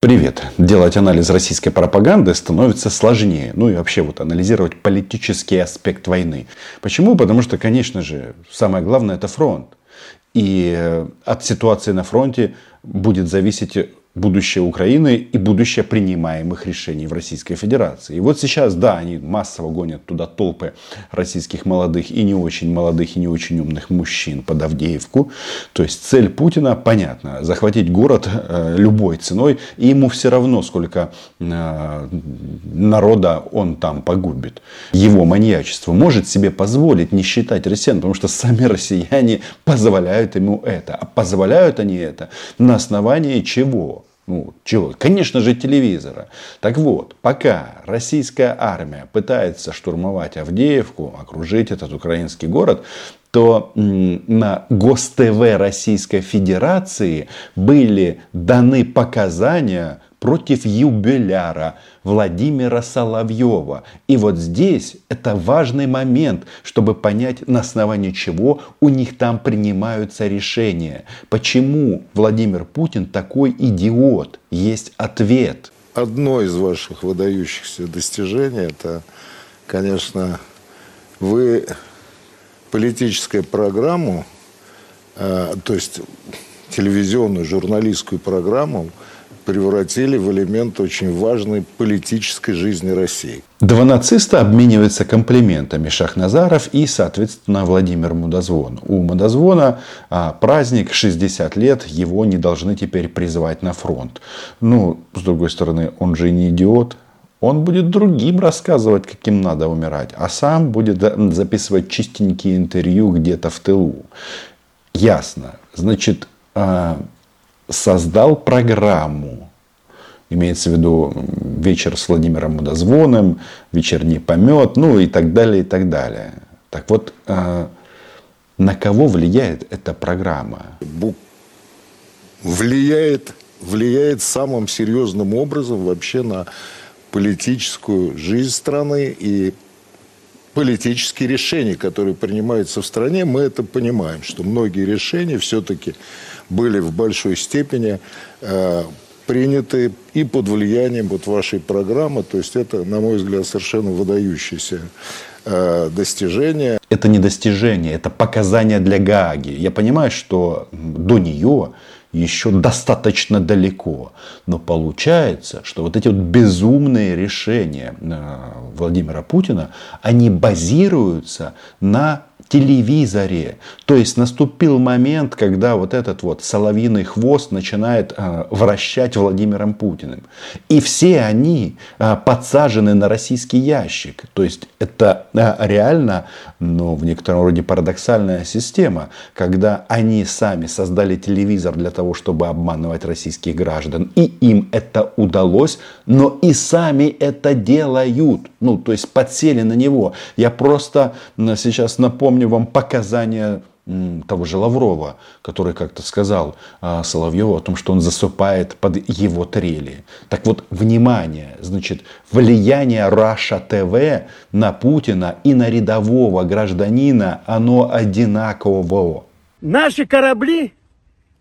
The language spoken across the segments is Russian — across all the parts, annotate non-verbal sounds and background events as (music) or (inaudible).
Привет. Делать анализ российской пропаганды становится сложнее. Ну и вообще вот анализировать политический аспект войны. Почему? Потому что, конечно же, самое главное это фронт. И э, от ситуации на фронте будет зависеть будущее Украины и будущее принимаемых решений в Российской Федерации. И вот сейчас, да, они массово гонят туда толпы российских молодых и не очень молодых и не очень умных мужчин под Авдеевку. То есть цель Путина понятна. Захватить город э, любой ценой. И ему все равно, сколько э, народа он там погубит. Его маньячество может себе позволить не считать россиян, потому что сами россияне позволяют ему это. А позволяют они это на основании чего? Ну, чего? Конечно же, телевизора. Так вот, пока российская армия пытается штурмовать Авдеевку, окружить этот украинский город, то на ГосТВ Российской Федерации были даны показания против юбиляра Владимира Соловьева. И вот здесь это важный момент, чтобы понять, на основании чего у них там принимаются решения. Почему Владимир Путин такой идиот? Есть ответ. Одно из ваших выдающихся достижений, это, конечно, вы политическую программу, э, то есть телевизионную журналистскую программу превратили в элемент очень важной политической жизни России. Два нациста обмениваются комплиментами Шахназаров и, соответственно, Владимир Мудозвон. У Мудозвона а, праздник 60 лет, его не должны теперь призывать на фронт. Ну, с другой стороны, он же не идиот, он будет другим рассказывать, каким надо умирать, а сам будет записывать чистенькие интервью где-то в тылу. Ясно. Значит, а, создал программу. Имеется в виду вечер с Владимиром Мудозвоном, вечерний помет, ну и так далее, и так далее. Так вот, а, на кого влияет эта программа? Влияет, влияет самым серьезным образом вообще на политическую жизнь страны и политические решения, которые принимаются в стране, мы это понимаем, что многие решения все-таки были в большой степени э, приняты и под влиянием вот вашей программы. То есть это, на мой взгляд, совершенно выдающееся э, достижение. Это не достижение, это показания для Гааги. Я понимаю, что до нее еще достаточно далеко. Но получается, что вот эти вот безумные решения э, Владимира Путина, они базируются на телевизоре. То есть наступил момент, когда вот этот вот соловьиный хвост начинает э, вращать Владимиром Путиным. И все они э, подсажены на российский ящик. То есть это э, реально, ну, в некотором роде парадоксальная система, когда они сами создали телевизор для того, чтобы обманывать российских граждан. И им это удалось, но и сами это делают. Ну, то есть подсели на него. Я просто сейчас напомню, напомню вам показания того же Лаврова, который как-то сказал а, Соловьеву о том, что он засыпает под его трели. Так вот, внимание, значит, влияние Раша ТВ на Путина и на рядового гражданина, оно одинаково. Наши корабли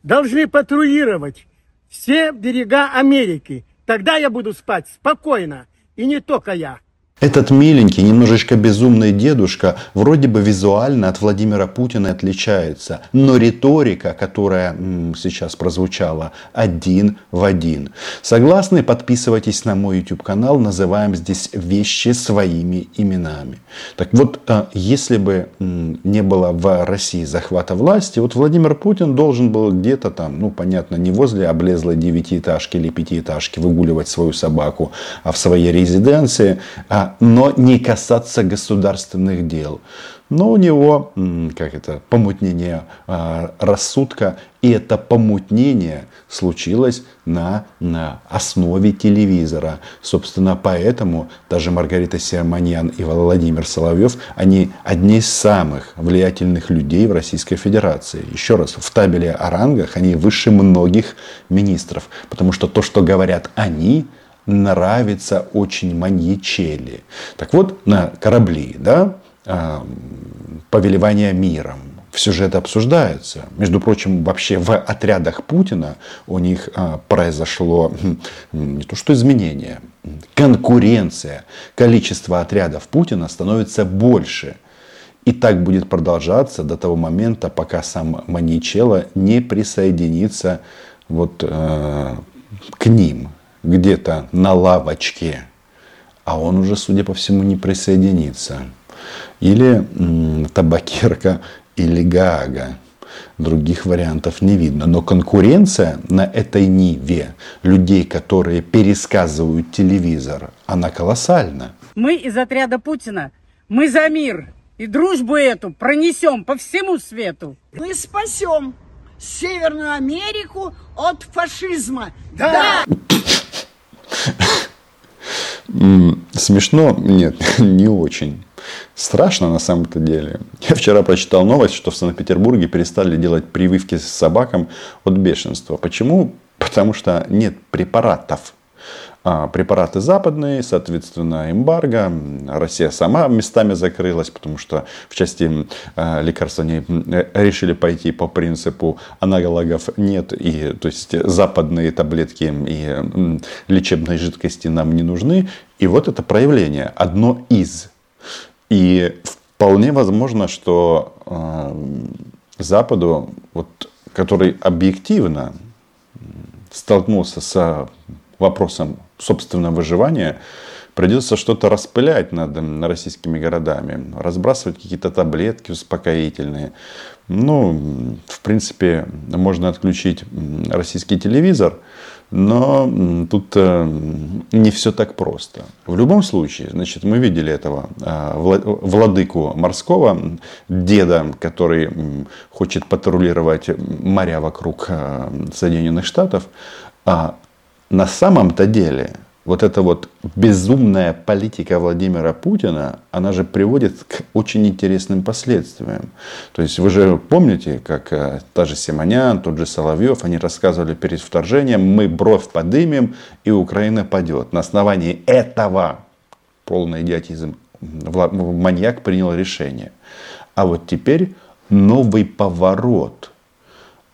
должны патрулировать все берега Америки. Тогда я буду спать спокойно. И не только я. Этот миленький, немножечко безумный дедушка вроде бы визуально от Владимира Путина отличается, но риторика, которая сейчас прозвучала, один в один. Согласны? Подписывайтесь на мой YouTube канал, называем здесь вещи своими именами. Так вот, а, если бы не было в России захвата власти, вот Владимир Путин должен был где-то там, ну понятно, не возле облезлой девятиэтажки или пятиэтажки выгуливать свою собаку, а в своей резиденции, а но не касаться государственных дел. Но у него, как это, помутнение а, рассудка, и это помутнение случилось на, на основе телевизора. Собственно, поэтому даже Маргарита Сиаманьян и Владимир Соловьев, они одни из самых влиятельных людей в Российской Федерации. Еще раз, в табеле о рангах они выше многих министров, потому что то, что говорят они, нравится очень маньячели. Так вот, на корабли, да, повелевание миром, все же это обсуждается. Между прочим, вообще в отрядах Путина у них а, произошло не то что изменение, конкуренция. Количество отрядов Путина становится больше. И так будет продолжаться до того момента, пока сам Маничело не присоединится вот, э, к ним, где-то на лавочке. А он уже, судя по всему, не присоединится. Или м, табакерка или Гаага. Других вариантов не видно. Но конкуренция на этой ниве людей, которые пересказывают телевизор, она колоссальна. Мы из отряда Путина. Мы за мир. И дружбу эту пронесем по всему свету. Мы спасем Северную Америку от фашизма. Да! Смешно? Нет, (laughs) не очень. Страшно на самом-то деле. Я вчера прочитал новость, что в Санкт-Петербурге перестали делать прививки с собакам от бешенства. Почему? Потому что нет препаратов. А препараты западные, соответственно, эмбарго. Россия сама местами закрылась, потому что в части э, лекарств они э, решили пойти по принципу аналогов нет. И, то есть западные таблетки и лечебные жидкости нам не нужны. И вот это проявление, одно из. И вполне возможно, что э, Западу, вот, который объективно столкнулся с вопросом собственного выживания, придется что-то распылять над российскими городами, разбрасывать какие-то таблетки успокоительные. Ну, в принципе, можно отключить российский телевизор, но тут э, не все так просто. В любом случае, значит, мы видели этого э, владыку морского, деда, который хочет патрулировать моря вокруг э, Соединенных Штатов. А на самом-то деле вот эта вот безумная политика Владимира Путина, она же приводит к очень интересным последствиям. То есть вы же помните, как э, та же Симонян, тот же Соловьев, они рассказывали перед вторжением, мы бровь подымем и Украина падет. На основании этого, полный идиотизм, маньяк принял решение. А вот теперь новый поворот –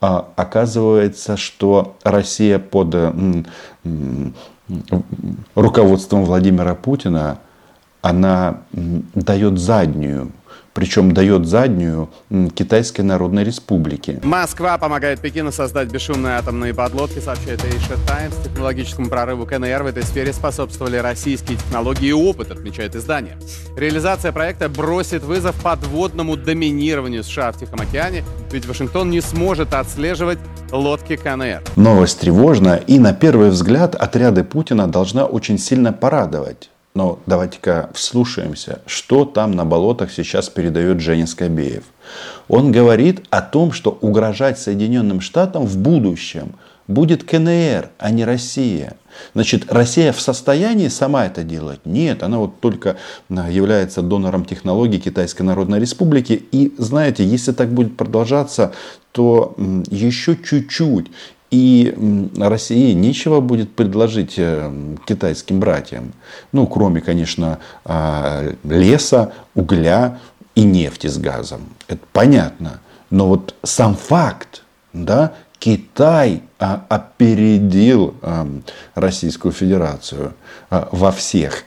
оказывается, что Россия под руководством Владимира Путина, она дает заднюю причем дает заднюю Китайской Народной Республике. Москва помогает Пекину создать бесшумные атомные подлодки, сообщает Asia Times. Технологическому прорыву КНР в этой сфере способствовали российские технологии и опыт, отмечает издание. Реализация проекта бросит вызов подводному доминированию США в Тихом океане, ведь Вашингтон не сможет отслеживать лодки КНР. Новость тревожная, и на первый взгляд отряды Путина должна очень сильно порадовать. Но давайте-ка вслушаемся, что там на болотах сейчас передает Женя Скобеев. Он говорит о том, что угрожать Соединенным Штатам в будущем будет КНР, а не Россия. Значит, Россия в состоянии сама это делать? Нет, она вот только а, является донором технологий Китайской Народной Республики. И знаете, если так будет продолжаться, то еще чуть-чуть, и России нечего будет предложить э, китайским братьям. Ну, кроме, конечно, а, леса, угля и нефти с газом. Это понятно. Но вот сам факт, да, Китай а, опередил а, Российскую Федерацию во всех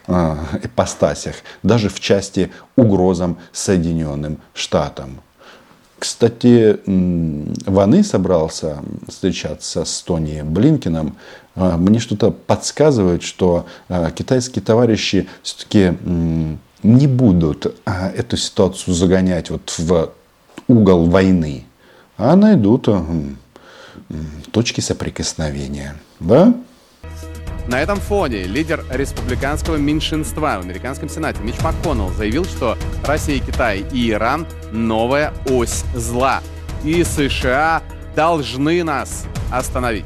ипостасях, даже в части угрозам Соединенным Штатам. Кстати, Ваны собрался встречаться с Тони Блинкиным. А, мне что-то подсказывает, что а, китайские товарищи все-таки не будут а, эту ситуацию загонять вот в угол войны, а найдут точки соприкосновения. Да? На этом фоне лидер республиканского меньшинства в американском сенате Мич МакКоннелл заявил, что Россия, Китай и Иран – новая ось зла. И США должны нас остановить.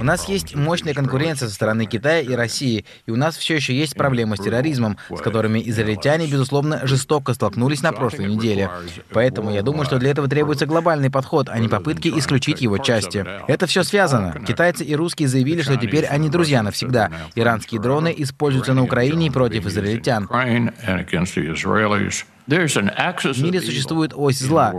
У нас есть мощная конкуренция со стороны Китая и России, и у нас все еще есть проблемы с терроризмом, с которыми израильтяне, безусловно, жестоко столкнулись на прошлой неделе. Поэтому я думаю, что для этого требуется глобальный подход, а не попытки исключить его части. Это все связано. Китайцы и русские заявили, что теперь они друзья навсегда. Иранские дроны используются на Украине против израильтян. В мире существует ось зла.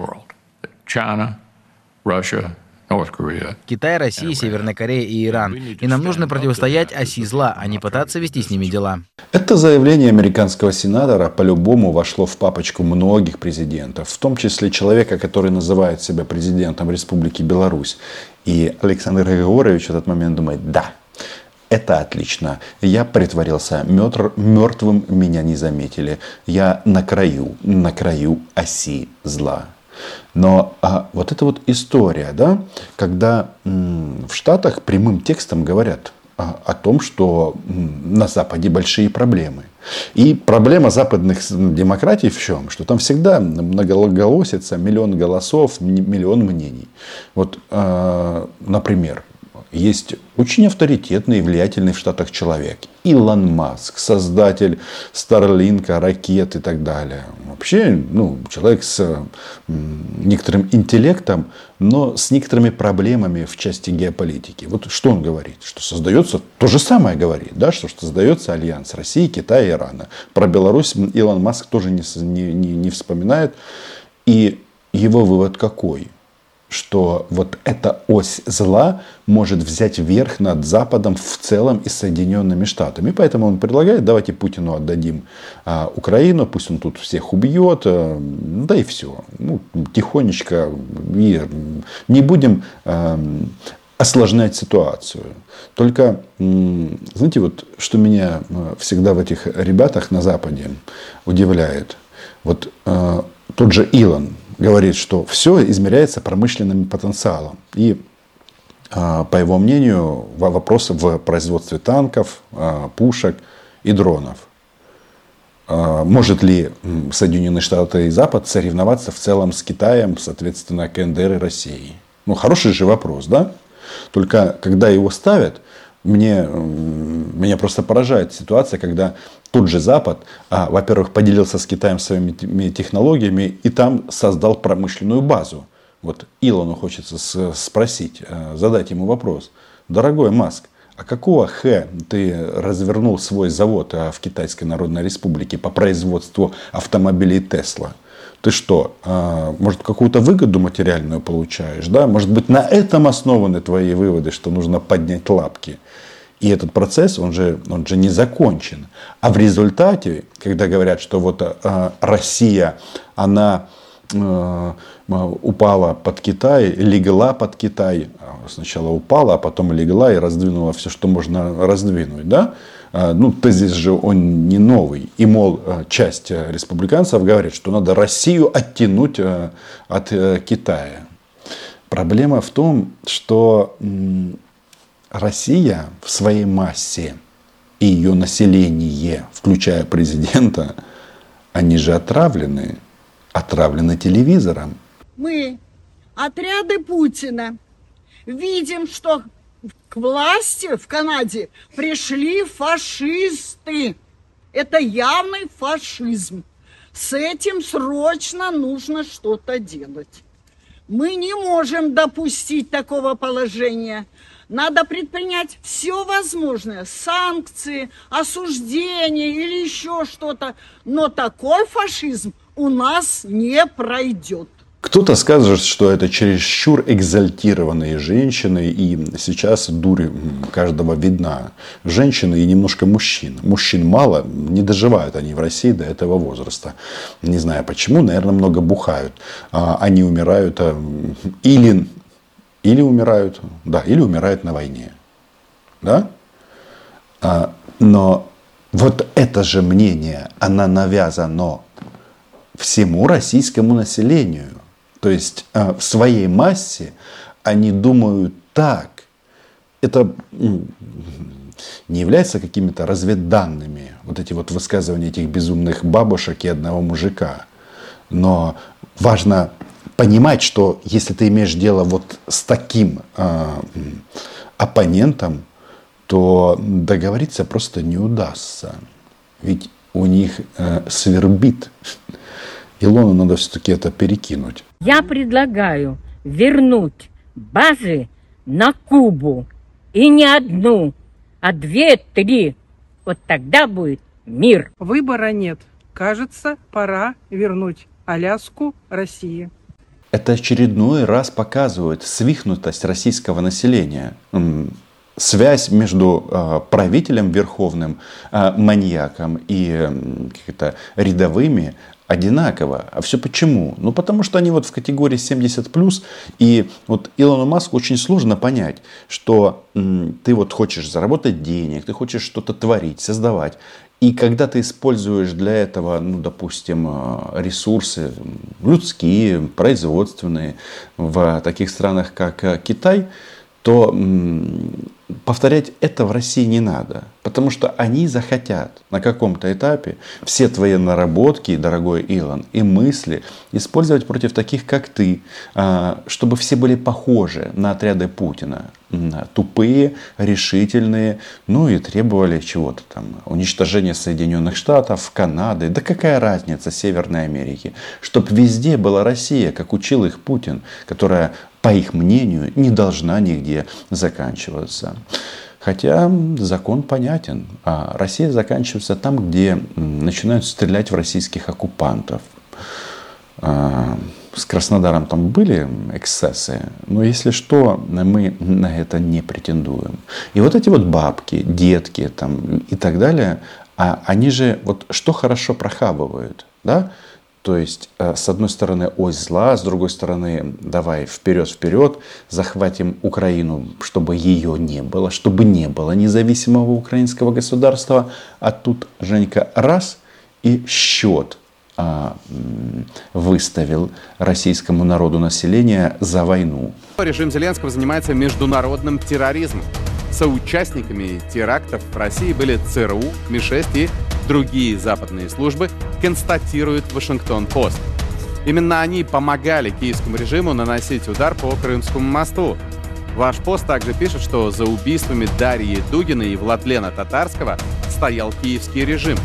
Китай, Россия, Северная Корея и Иран. И нам нужно противостоять оси зла, а не пытаться вести с ними дела. Это заявление американского сенатора по-любому вошло в папочку многих президентов, в том числе человека, который называет себя президентом Республики Беларусь. И Александр Григорьевич в этот момент думает, да, это отлично. Я притворился мертв, мертвым, меня не заметили. Я на краю, на краю оси зла. Но а, вот эта вот история, да, когда м, в Штатах прямым текстом говорят а, о том, что м, на Западе большие проблемы. И проблема западных демократий в чем? Что там всегда многоголосица, миллион голосов, миллион мнений. Вот, э, например, есть очень авторитетный и влиятельный в Штатах человек. Илон Маск, создатель Старлинка, ракет и так далее. Вообще, ну, человек с некоторым интеллектом, но с некоторыми проблемами в части геополитики. Вот что он говорит? Что создается, то же самое говорит, да, что создается альянс России, Китая и Ирана. Про Беларусь Илон Маск тоже не, не, не вспоминает. И его вывод какой? Что вот эта ось зла может взять верх над Западом в целом и Соединенными Штатами. И поэтому он предлагает, давайте Путину отдадим а, Украину, пусть он тут всех убьет, а, да и все. Ну, тихонечко, и не будем а, осложнять ситуацию. Только, знаете, вот что меня а, всегда в этих ребятах на Западе удивляет. Вот а, тот же Илон, говорит, что все измеряется промышленным потенциалом. И а, по его мнению, вопросы в производстве танков, а, пушек и дронов. А, может ли Соединенные Штаты и Запад соревноваться в целом с Китаем, соответственно, КНДР и Россией? Ну, хороший же вопрос, да? Только когда его ставят, мне, меня просто поражает ситуация, когда тот же Запад, а, во-первых, поделился с Китаем своими технологиями и там создал промышленную базу. Вот Илону хочется спросить, а, задать ему вопрос. Дорогой Маск, а какого х ты развернул свой завод а, в Китайской Народной Республике по производству автомобилей Тесла? Ты что, может, какую-то выгоду материальную получаешь? Да? Может быть, на этом основаны твои выводы, что нужно поднять лапки? И этот процесс, он же, он же не закончен. А в результате, когда говорят, что вот э, Россия, она э, упала под Китай, легла под Китай, сначала упала, а потом легла и раздвинула все, что можно раздвинуть, да? Ну, тезис же он не новый. И, мол, часть республиканцев говорит, что надо Россию оттянуть от Китая. Проблема в том, что Россия в своей массе и ее население, включая президента, они же отравлены, отравлены телевизором. Мы, отряды Путина, видим, что к власти в Канаде пришли фашисты. Это явный фашизм. С этим срочно нужно что-то делать. Мы не можем допустить такого положения. Надо предпринять все возможное, санкции, осуждение или еще что-то. Но такой фашизм у нас не пройдет. Кто-то скажет, что это чересчур экзальтированные женщины, и сейчас дурь каждого видна. Женщины и немножко мужчин. Мужчин мало, не доживают они в России до этого возраста. Не знаю почему, наверное, много бухают. А они умирают а, или или умирают, да, или умирают на войне. Да? А, но вот это же мнение, оно навязано всему российскому населению. То есть а, в своей массе они думают так. Это не является какими-то разведданными, вот эти вот высказывания этих безумных бабушек и одного мужика. Но важно понимать, что если ты имеешь дело вот с таким э, оппонентом, то договориться просто не удастся. Ведь у них э, свербит. Илону надо все-таки это перекинуть. Я предлагаю вернуть базы на Кубу. И не одну, а две-три. Вот тогда будет мир. Выбора нет. Кажется, пора вернуть Аляску России. Это очередной раз показывает свихнутость российского населения. Связь между э, правителем верховным, э, маньяком и э, рядовыми одинаково. А все почему? Ну, потому что они вот в категории 70+, и вот Илону Маску очень сложно понять, что ты вот хочешь заработать денег, ты хочешь что-то творить, создавать. И когда ты используешь для этого, ну, допустим, э, ресурсы людские, производственные в таких странах, как э, Китай, то повторять это в России не надо. Потому что они захотят на каком-то этапе все твои наработки, дорогой Илон, и мысли использовать против таких, как ты, а, чтобы все были похожи на отряды Путина. Тупые, решительные, ну и требовали чего-то там, уничтожения Соединенных Штатов, Канады, да какая разница, Северной Америки. Чтоб везде была Россия, как учил их Путин, которая по их мнению, не должна нигде заканчиваться. Хотя закон понятен. А Россия заканчивается там, где начинают стрелять в российских оккупантов. А, с Краснодаром там были эксцессы, но если что, мы на это не претендуем. И вот эти вот бабки, детки там, и так далее, а они же вот что хорошо прохабывают, да? То есть, э, с одной стороны, ось зла, с другой стороны, давай вперед-вперед, захватим Украину, чтобы ее не было, чтобы не было независимого украинского государства. А тут Женька раз и счет а, выставил российскому народу населения за войну. Режим Зеленского занимается международным терроризмом. Соучастниками терактов в России были ЦРУ, МИ-6 и другие западные службы, констатирует Вашингтон-Пост. Именно они помогали киевскому режиму наносить удар по Крымскому мосту. Ваш пост также пишет, что за убийствами Дарьи Дугина и Владлена Татарского стоял киевский режим.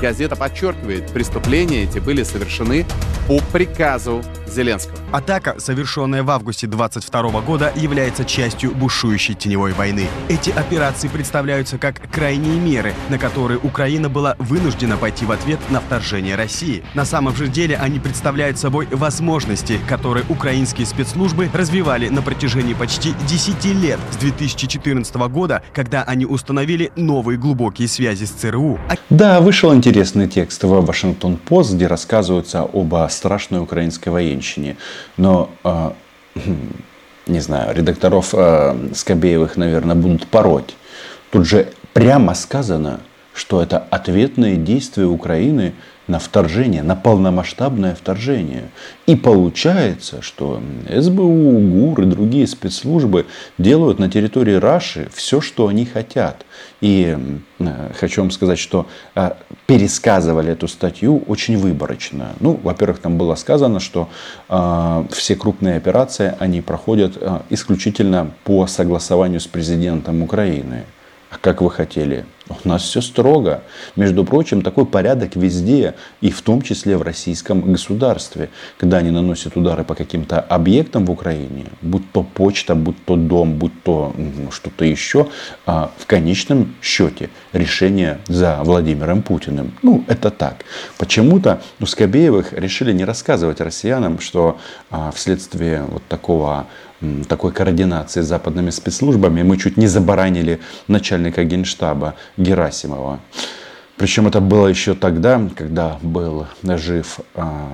Газета подчеркивает, преступления эти были совершены по приказу Зеленского. Атака, совершенная в августе 22 года, является частью бушующей теневой войны. Эти операции представляются как крайние меры, на которые Украина была вынуждена пойти в ответ на вторжение России. На самом же деле они представляют собой возможности, которые украинские спецслужбы развивали на протяжении почти 10 лет с 2014 года, когда они установили новые глубокие связи с ЦРУ. Да, вышел интересный текст в Вашингтон-Пост, где рассказывается об страшной украинской военщине. Но, э, не знаю, редакторов э, Скобеевых, наверное, будут пороть. Тут же прямо сказано, что это ответные действия Украины на вторжение, на полномасштабное вторжение. И получается, что СБУ, ГУР и другие спецслужбы делают на территории Раши все, что они хотят. И э, хочу вам сказать, что э, пересказывали эту статью очень выборочно. Ну, во-первых, там было сказано, что э, все крупные операции, они проходят исключительно по согласованию с президентом Украины. А как вы хотели? У нас все строго. Между прочим, такой порядок везде, и в том числе в российском государстве. Когда они наносят удары по каким-то объектам в Украине, будь то почта, будь то дом, будь то что-то еще, а в конечном счете решение за Владимиром Путиным. Ну, это так. Почему-то у Скобеевых решили не рассказывать россиянам, что а, вследствие вот такого такой координации с западными спецслужбами мы чуть не забаранили начальника генштаба Герасимова. Причем это было еще тогда, когда был жив а,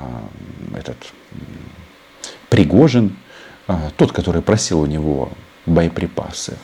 этот Пригожин, а, тот, который просил у него боеприпасы.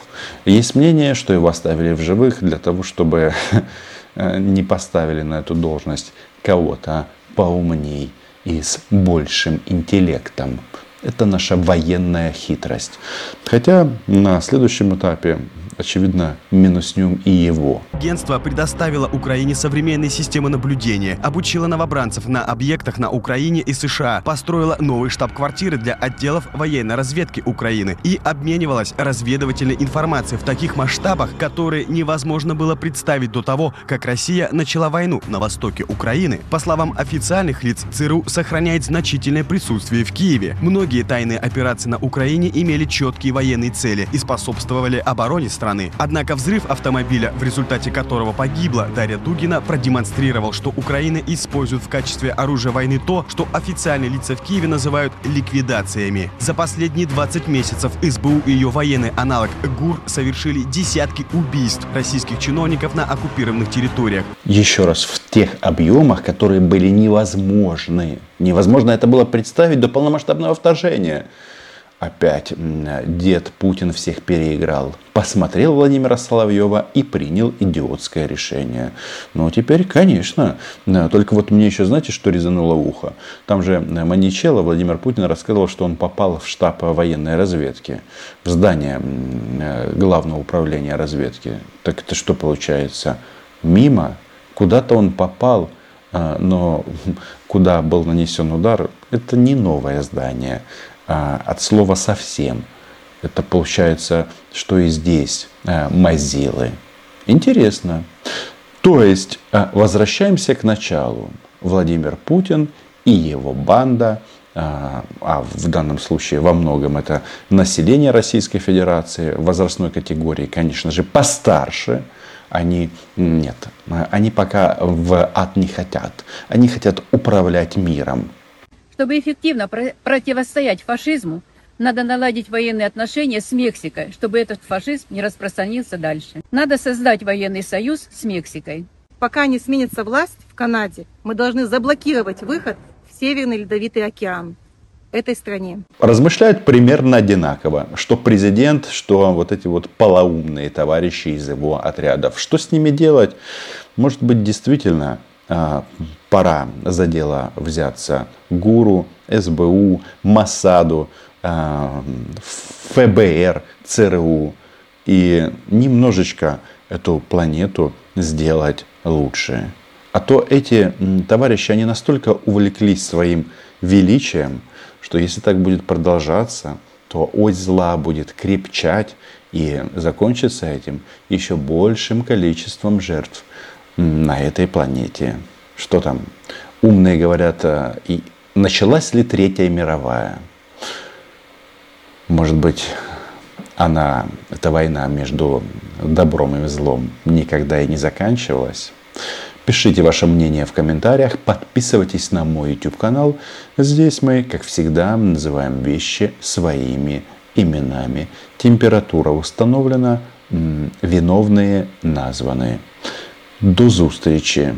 Есть мнение, что его оставили в живых для того, чтобы (laughs) не поставили на эту должность кого-то поумней и с большим интеллектом. Это наша военная хитрость. Хотя на следующем этапе очевидно, минуснем и его. Агентство предоставило Украине современные системы наблюдения, обучило новобранцев на объектах на Украине и США, построило новые штаб-квартиры для отделов военной разведки Украины и обменивалась разведывательной информацией в таких масштабах, которые невозможно было представить до того, как Россия начала войну на востоке Украины. По словам официальных лиц, ЦРУ сохраняет значительное присутствие в Киеве. Многие тайные операции на Украине имели четкие военные цели и способствовали обороне страны страны. Однако взрыв автомобиля, в результате которого погибла Дарья Дугина, продемонстрировал, что Украина использует в качестве оружия войны то, что официальные лица в Киеве называют ликвидациями. За последние 20 месяцев СБУ и ее военный аналог ГУР совершили десятки убийств российских чиновников на оккупированных территориях. Еще раз, в тех объемах, которые были невозможны. Невозможно это было представить до полномасштабного вторжения. Опять дед Путин всех переиграл. Посмотрел Владимира Соловьева и принял идиотское решение. Ну, теперь, конечно. Только вот мне еще, знаете, что резануло ухо? Там же Маничелло Владимир Путин рассказывал, что он попал в штаб военной разведки. В здание главного управления разведки. Так это что получается? Мимо? Куда-то он попал, но (laughs) куда был нанесен удар, это не новое здание. А, от слова совсем. Это получается, что и здесь а, Мазилы. Интересно. То есть, а, возвращаемся к началу. Владимир Путин и его банда, а в данном случае во многом это население Российской Федерации, возрастной категории, конечно же, постарше, они нет, они пока в ад не хотят. Они хотят управлять миром. Чтобы эффективно противостоять фашизму, надо наладить военные отношения с Мексикой, чтобы этот фашизм не распространился дальше. Надо создать военный союз с Мексикой. Пока не сменится власть в Канаде, мы должны заблокировать выход в Северный Ледовитый океан этой стране. Размышляют примерно одинаково, что президент, что вот эти вот полоумные товарищи из его отрядов. Что с ними делать? Может быть, действительно пора за дело взяться ГУРу, СБУ, МОСАДу, а, ФБР, ЦРУ и немножечко эту планету сделать лучше. А то эти товарищи, они настолько увлеклись своим величием, что если так будет продолжаться, то ось зла будет крепчать и закончится этим еще большим количеством жертв на этой планете. Что там? Умные говорят, э, и началась ли Третья мировая? Может быть, она, эта война между добром и злом никогда и не заканчивалась? Пишите ваше мнение в комментариях, подписывайтесь на мой YouTube канал. Здесь мы, как всегда, называем вещи своими именами. Температура установлена, виновные названы. До зустрічі!